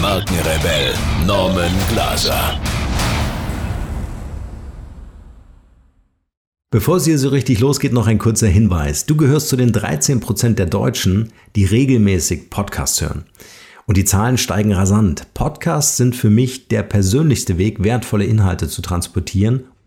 Markenrebell Norman Glaser. Bevor es hier so richtig losgeht, noch ein kurzer Hinweis. Du gehörst zu den 13% der Deutschen, die regelmäßig Podcasts hören. Und die Zahlen steigen rasant. Podcasts sind für mich der persönlichste Weg, wertvolle Inhalte zu transportieren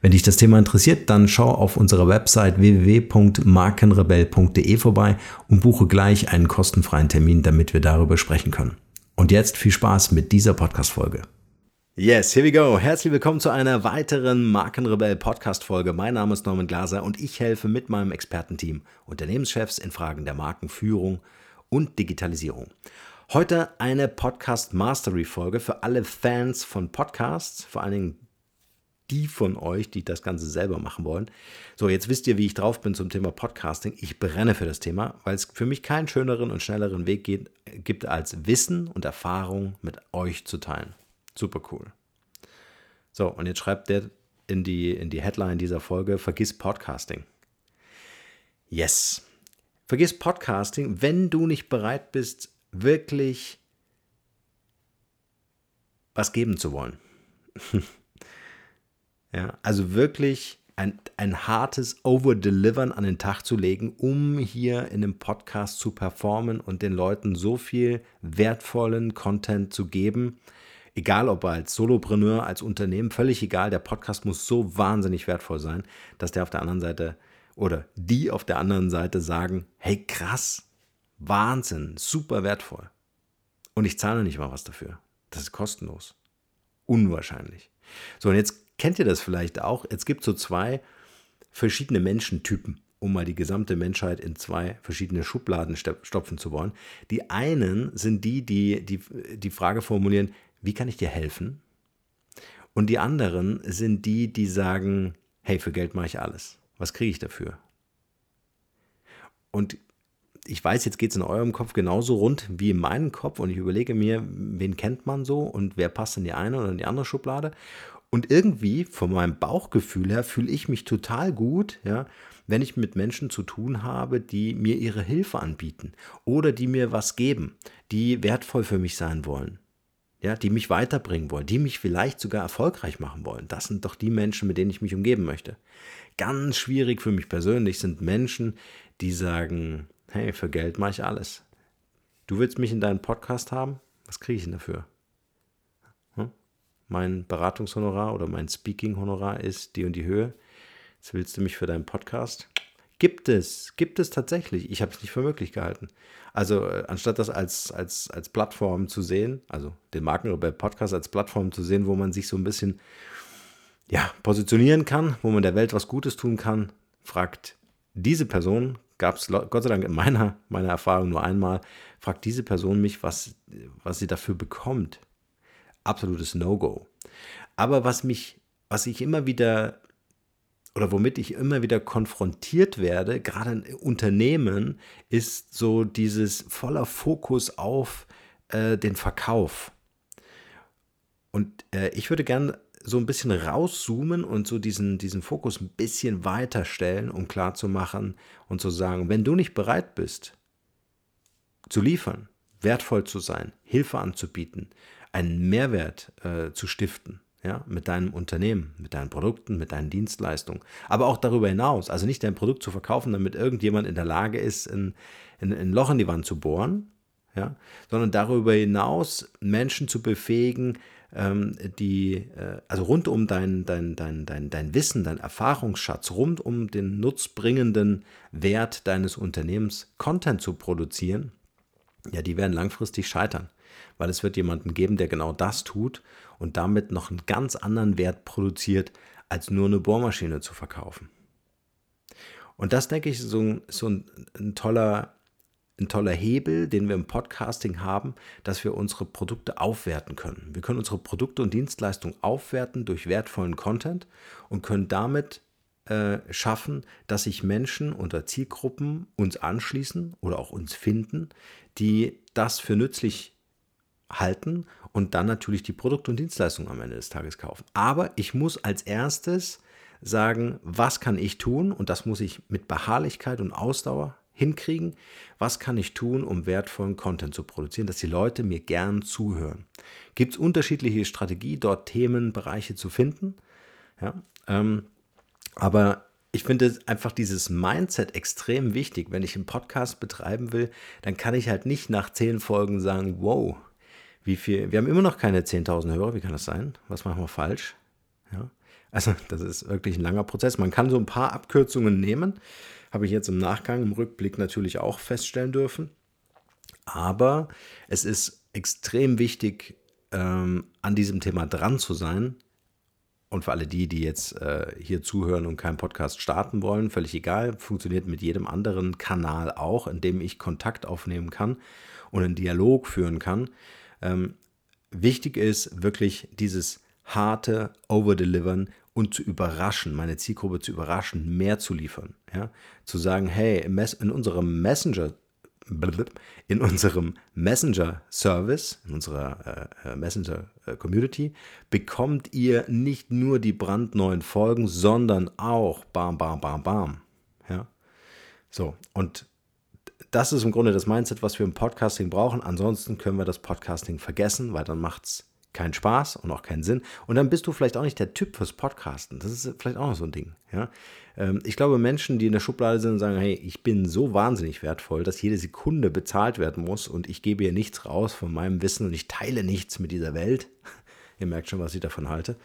Wenn dich das Thema interessiert, dann schau auf unserer Website www.markenrebell.de vorbei und buche gleich einen kostenfreien Termin, damit wir darüber sprechen können. Und jetzt viel Spaß mit dieser Podcast-Folge. Yes, here we go. Herzlich willkommen zu einer weiteren Markenrebell Podcast Folge. Mein Name ist Norman Glaser und ich helfe mit meinem Expertenteam Unternehmenschefs in Fragen der Markenführung und Digitalisierung. Heute eine Podcast Mastery Folge für alle Fans von Podcasts, vor allen Dingen die von euch, die das Ganze selber machen wollen. So, jetzt wisst ihr, wie ich drauf bin zum Thema Podcasting. Ich brenne für das Thema, weil es für mich keinen schöneren und schnelleren Weg geht, gibt, als Wissen und Erfahrung mit euch zu teilen. Super cool. So, und jetzt schreibt der in die, in die Headline dieser Folge, vergiss Podcasting. Yes. Vergiss Podcasting, wenn du nicht bereit bist, wirklich was geben zu wollen. Ja, also wirklich ein, ein hartes Overdelivern an den Tag zu legen, um hier in einem Podcast zu performen und den Leuten so viel wertvollen Content zu geben. Egal ob als Solopreneur, als Unternehmen, völlig egal. Der Podcast muss so wahnsinnig wertvoll sein, dass der auf der anderen Seite oder die auf der anderen Seite sagen, hey krass, Wahnsinn, super wertvoll. Und ich zahle nicht mal was dafür. Das ist kostenlos. Unwahrscheinlich. So, und jetzt kennt ihr das vielleicht auch? Es gibt so zwei verschiedene Menschentypen, um mal die gesamte Menschheit in zwei verschiedene Schubladen stopfen zu wollen. Die einen sind die, die die, die Frage formulieren, wie kann ich dir helfen? Und die anderen sind die, die sagen, hey, für Geld mache ich alles. Was kriege ich dafür? Und ich weiß, jetzt geht es in eurem Kopf genauso rund wie in meinem Kopf und ich überlege mir, wen kennt man so und wer passt in die eine oder in die andere Schublade. Und irgendwie, von meinem Bauchgefühl her, fühle ich mich total gut, ja, wenn ich mit Menschen zu tun habe, die mir ihre Hilfe anbieten oder die mir was geben, die wertvoll für mich sein wollen, ja, die mich weiterbringen wollen, die mich vielleicht sogar erfolgreich machen wollen. Das sind doch die Menschen, mit denen ich mich umgeben möchte. Ganz schwierig für mich persönlich sind Menschen, die sagen, hey, für Geld mache ich alles. Du willst mich in deinem Podcast haben? Was kriege ich denn dafür? Mein Beratungshonorar oder mein Speaking-Honorar ist die und die Höhe. Jetzt willst du mich für deinen Podcast. Gibt es, gibt es tatsächlich. Ich habe es nicht für möglich gehalten. Also äh, anstatt das als, als, als Plattform zu sehen, also den Markenrebell Podcast als Plattform zu sehen, wo man sich so ein bisschen ja, positionieren kann, wo man der Welt was Gutes tun kann, fragt diese Person, gab es Gott sei Dank in meiner, meiner Erfahrung nur einmal, fragt diese Person mich, was, was sie dafür bekommt absolutes No-Go. Aber was mich, was ich immer wieder oder womit ich immer wieder konfrontiert werde, gerade in Unternehmen, ist so dieses voller Fokus auf äh, den Verkauf. Und äh, ich würde gerne so ein bisschen rauszoomen und so diesen, diesen Fokus ein bisschen weiter stellen, um klarzumachen und zu sagen, wenn du nicht bereit bist, zu liefern, wertvoll zu sein, Hilfe anzubieten, einen Mehrwert äh, zu stiften, ja, mit deinem Unternehmen, mit deinen Produkten, mit deinen Dienstleistungen, aber auch darüber hinaus, also nicht dein Produkt zu verkaufen, damit irgendjemand in der Lage ist, ein, ein, ein Loch in die Wand zu bohren, ja, sondern darüber hinaus Menschen zu befähigen, ähm, die, äh, also rund um dein, dein, dein, dein, dein Wissen, dein Erfahrungsschatz, rund um den nutzbringenden Wert deines Unternehmens Content zu produzieren, ja, die werden langfristig scheitern, weil es wird jemanden geben, der genau das tut und damit noch einen ganz anderen Wert produziert, als nur eine Bohrmaschine zu verkaufen. Und das, denke ich, ist so ein, so ein, ein toller ein toller Hebel, den wir im Podcasting haben, dass wir unsere Produkte aufwerten können. Wir können unsere Produkte und Dienstleistungen aufwerten durch wertvollen Content und können damit äh, schaffen, dass sich Menschen oder Zielgruppen uns anschließen oder auch uns finden, die das für nützlich halten und dann natürlich die Produkte und Dienstleistungen am Ende des Tages kaufen. Aber ich muss als erstes sagen, was kann ich tun? Und das muss ich mit Beharrlichkeit und Ausdauer hinkriegen. Was kann ich tun, um wertvollen Content zu produzieren, dass die Leute mir gern zuhören? Gibt es unterschiedliche Strategie, dort Themenbereiche zu finden? Ja, ähm, aber ich finde einfach dieses Mindset extrem wichtig. Wenn ich einen Podcast betreiben will, dann kann ich halt nicht nach zehn Folgen sagen, wow, wie viel, wir haben immer noch keine 10.000 Hörer, wie kann das sein? Was machen wir falsch? Ja. Also das ist wirklich ein langer Prozess. Man kann so ein paar Abkürzungen nehmen, habe ich jetzt im Nachgang, im Rückblick natürlich auch feststellen dürfen. Aber es ist extrem wichtig, ähm, an diesem Thema dran zu sein. Und für alle die, die jetzt äh, hier zuhören und keinen Podcast starten wollen, völlig egal, funktioniert mit jedem anderen Kanal auch, in dem ich Kontakt aufnehmen kann und einen Dialog führen kann. Ähm, wichtig ist wirklich dieses harte Overdelivern und zu überraschen, meine Zielgruppe zu überraschen, mehr zu liefern. Ja? Zu sagen, hey, in unserem Messenger, in unserem Messenger-Service, in unserer äh, äh Messenger-Community, bekommt ihr nicht nur die brandneuen Folgen, sondern auch bam, bam, bam, bam. Ja? So, und das ist im Grunde das Mindset, was wir im Podcasting brauchen. Ansonsten können wir das Podcasting vergessen, weil dann macht es keinen Spaß und auch keinen Sinn. Und dann bist du vielleicht auch nicht der Typ fürs Podcasten. Das ist vielleicht auch noch so ein Ding. Ja? Ähm, ich glaube, Menschen, die in der Schublade sind und sagen, hey, ich bin so wahnsinnig wertvoll, dass jede Sekunde bezahlt werden muss und ich gebe hier nichts raus von meinem Wissen und ich teile nichts mit dieser Welt. Ihr merkt schon, was ich davon halte.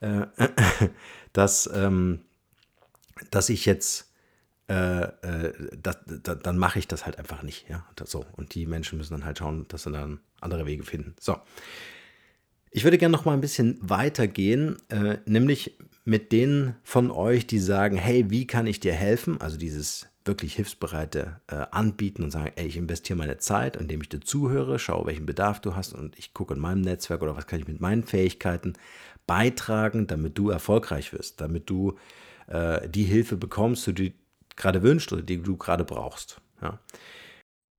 Äh, dass, ähm, dass ich jetzt äh, äh, das, das, dann mache ich das halt einfach nicht. Ja? Das so. Und die Menschen müssen dann halt schauen, dass sie dann andere Wege finden. So. Ich würde gerne noch mal ein bisschen weitergehen, äh, nämlich mit denen von euch, die sagen, hey, wie kann ich dir helfen? Also dieses wirklich hilfsbereite äh, anbieten und sagen, ey, ich investiere meine Zeit, indem ich dir zuhöre, schaue, welchen Bedarf du hast und ich gucke in meinem Netzwerk oder was kann ich mit meinen Fähigkeiten beitragen, damit du erfolgreich wirst, damit du äh, die Hilfe bekommst, die gerade wünschst oder die du gerade brauchst. Ja.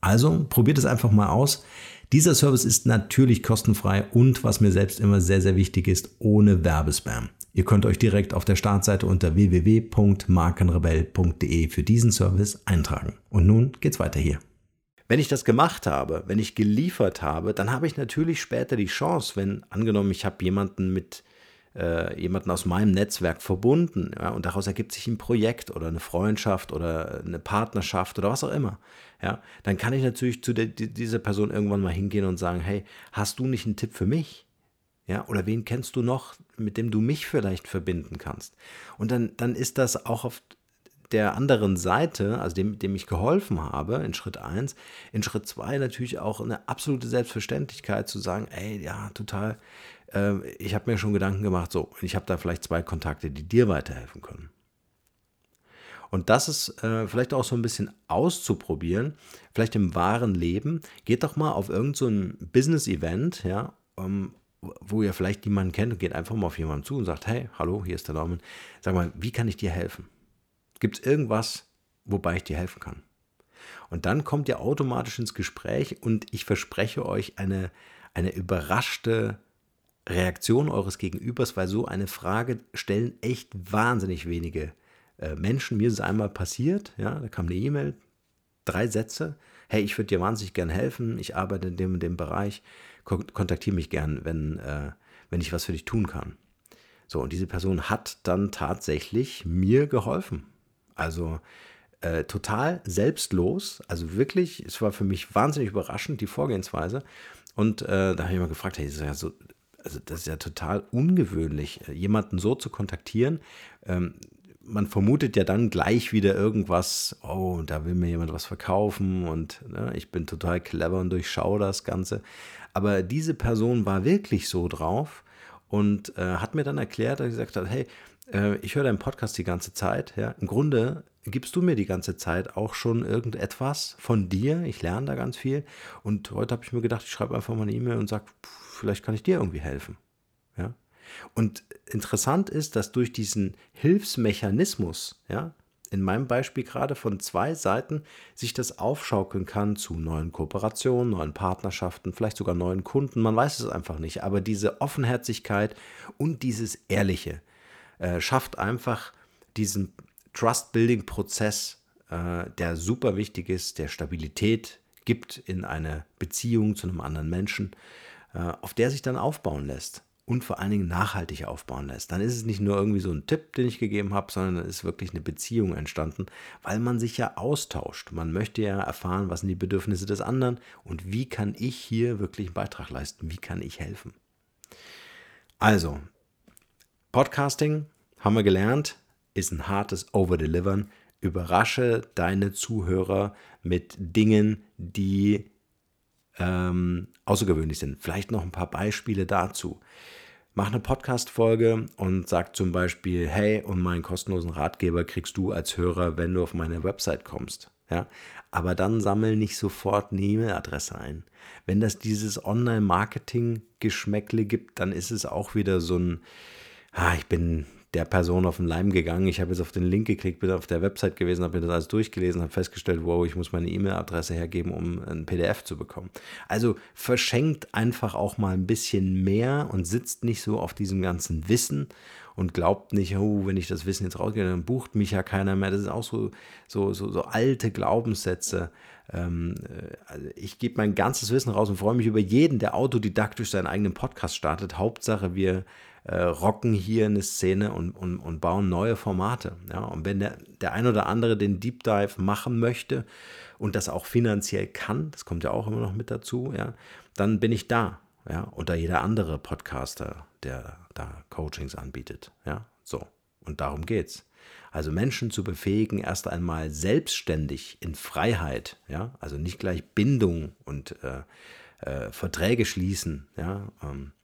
Also probiert es einfach mal aus. Dieser Service ist natürlich kostenfrei und was mir selbst immer sehr, sehr wichtig ist, ohne Werbespam. Ihr könnt euch direkt auf der Startseite unter www.markenrebell.de für diesen Service eintragen. Und nun geht's weiter hier. Wenn ich das gemacht habe, wenn ich geliefert habe, dann habe ich natürlich später die Chance, wenn angenommen, ich habe jemanden mit äh, jemanden aus meinem Netzwerk verbunden ja, und daraus ergibt sich ein Projekt oder eine Freundschaft oder eine Partnerschaft oder was auch immer, ja, dann kann ich natürlich zu der, dieser Person irgendwann mal hingehen und sagen, hey, hast du nicht einen Tipp für mich? Ja, oder wen kennst du noch, mit dem du mich vielleicht verbinden kannst? Und dann, dann ist das auch auf der anderen Seite, also dem, dem ich geholfen habe in Schritt 1, in Schritt 2 natürlich auch eine absolute Selbstverständlichkeit zu sagen, ey, ja, total, äh, ich habe mir schon Gedanken gemacht, so, ich habe da vielleicht zwei Kontakte, die dir weiterhelfen können. Und das ist äh, vielleicht auch so ein bisschen auszuprobieren, vielleicht im wahren Leben. Geht doch mal auf irgendein so Business-Event, ja, um, wo ihr vielleicht jemanden kennt und geht einfach mal auf jemanden zu und sagt, hey, hallo, hier ist der Norman. Sag mal, wie kann ich dir helfen? Gibt es irgendwas, wobei ich dir helfen kann? Und dann kommt ihr automatisch ins Gespräch und ich verspreche euch eine, eine überraschte Reaktion eures Gegenübers, weil so eine Frage stellen echt wahnsinnig wenige äh, Menschen. Mir ist es einmal passiert, ja, da kam eine E-Mail, drei Sätze. Hey, ich würde dir wahnsinnig gern helfen, ich arbeite in dem und dem Bereich, kontaktiere mich gern, wenn, äh, wenn ich was für dich tun kann. So, und diese Person hat dann tatsächlich mir geholfen. Also äh, total selbstlos, also wirklich, es war für mich wahnsinnig überraschend, die Vorgehensweise. Und äh, da habe ich mal gefragt, hey, das ist ja so, also das ist ja total ungewöhnlich, äh, jemanden so zu kontaktieren. Ähm, man vermutet ja dann gleich wieder irgendwas, oh, da will mir jemand was verkaufen und ne, ich bin total clever und durchschaue das Ganze. Aber diese Person war wirklich so drauf und äh, hat mir dann erklärt, dass gesagt hat, hey, äh, ich höre deinen Podcast die ganze Zeit. Ja. Im Grunde gibst du mir die ganze Zeit auch schon irgendetwas von dir. Ich lerne da ganz viel. Und heute habe ich mir gedacht, ich schreibe einfach mal eine E-Mail und sage, vielleicht kann ich dir irgendwie helfen. Ja. Und interessant ist, dass durch diesen Hilfsmechanismus, ja, in meinem Beispiel gerade von zwei Seiten sich das aufschaukeln kann zu neuen Kooperationen, neuen Partnerschaften, vielleicht sogar neuen Kunden. Man weiß es einfach nicht. Aber diese Offenherzigkeit und dieses Ehrliche äh, schafft einfach diesen Trust-Building-Prozess, äh, der super wichtig ist, der Stabilität gibt in eine Beziehung zu einem anderen Menschen, äh, auf der sich dann aufbauen lässt und vor allen Dingen nachhaltig aufbauen lässt. Dann ist es nicht nur irgendwie so ein Tipp, den ich gegeben habe, sondern dann ist wirklich eine Beziehung entstanden, weil man sich ja austauscht. Man möchte ja erfahren, was sind die Bedürfnisse des anderen und wie kann ich hier wirklich einen Beitrag leisten, wie kann ich helfen. Also, Podcasting, haben wir gelernt, ist ein hartes Overdelivern. Überrasche deine Zuhörer mit Dingen, die ähm, außergewöhnlich sind. Vielleicht noch ein paar Beispiele dazu mach eine Podcast-Folge und sag zum Beispiel, hey, und meinen kostenlosen Ratgeber kriegst du als Hörer, wenn du auf meine Website kommst. Ja, aber dann sammel nicht sofort eine E-Mail-Adresse ein. Wenn das dieses Online-Marketing-Geschmäckle gibt, dann ist es auch wieder so ein, ah, ich bin der Person auf den Leim gegangen. Ich habe jetzt auf den Link geklickt, bin auf der Website gewesen, habe mir das alles durchgelesen, habe festgestellt, wow, ich muss meine E-Mail-Adresse hergeben, um ein PDF zu bekommen. Also verschenkt einfach auch mal ein bisschen mehr und sitzt nicht so auf diesem ganzen Wissen und glaubt nicht, oh, wenn ich das Wissen jetzt rausgehe, dann bucht mich ja keiner mehr. Das ist auch so, so, so, so alte Glaubenssätze. Ähm, äh, also ich gebe mein ganzes Wissen raus und freue mich über jeden, der autodidaktisch seinen eigenen Podcast startet. Hauptsache, wir äh, rocken hier eine Szene und, und, und bauen neue Formate. Ja? Und wenn der, der ein oder andere den Deep Dive machen möchte und das auch finanziell kann, das kommt ja auch immer noch mit dazu, ja, dann bin ich da. Ja, oder jeder andere Podcaster, der da Coachings anbietet. Ja, so. Und darum geht's. Also Menschen zu befähigen, erst einmal selbstständig in Freiheit, ja, also nicht gleich Bindung und äh, äh, Verträge schließen, ja, ähm, äh,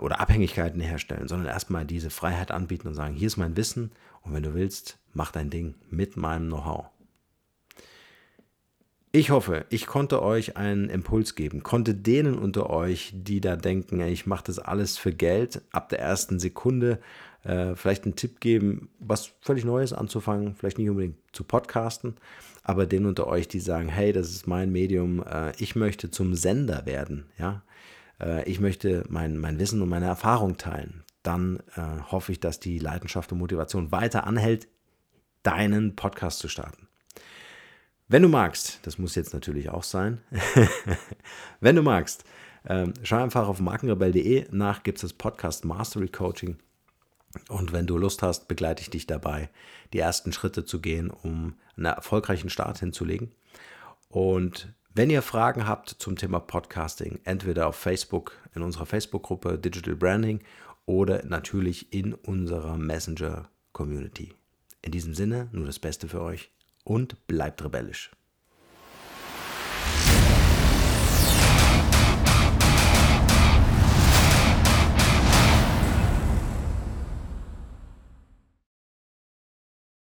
oder Abhängigkeiten herstellen, sondern erstmal diese Freiheit anbieten und sagen, hier ist mein Wissen und wenn du willst, mach dein Ding mit meinem Know-how. Ich hoffe, ich konnte euch einen Impuls geben, konnte denen unter euch, die da denken, ich mache das alles für Geld, ab der ersten Sekunde äh, vielleicht einen Tipp geben, was völlig Neues anzufangen, vielleicht nicht unbedingt zu podcasten, aber denen unter euch, die sagen, hey, das ist mein Medium, äh, ich möchte zum Sender werden, ja, äh, ich möchte mein, mein Wissen und meine Erfahrung teilen, dann äh, hoffe ich, dass die Leidenschaft und Motivation weiter anhält, deinen Podcast zu starten. Wenn du magst, das muss jetzt natürlich auch sein, wenn du magst, äh, schau einfach auf markenrebell.de nach, gibt es das Podcast Mastery Coaching. Und wenn du Lust hast, begleite ich dich dabei, die ersten Schritte zu gehen, um einen erfolgreichen Start hinzulegen. Und wenn ihr Fragen habt zum Thema Podcasting, entweder auf Facebook, in unserer Facebook-Gruppe Digital Branding oder natürlich in unserer Messenger-Community. In diesem Sinne, nur das Beste für euch und bleibt rebellisch.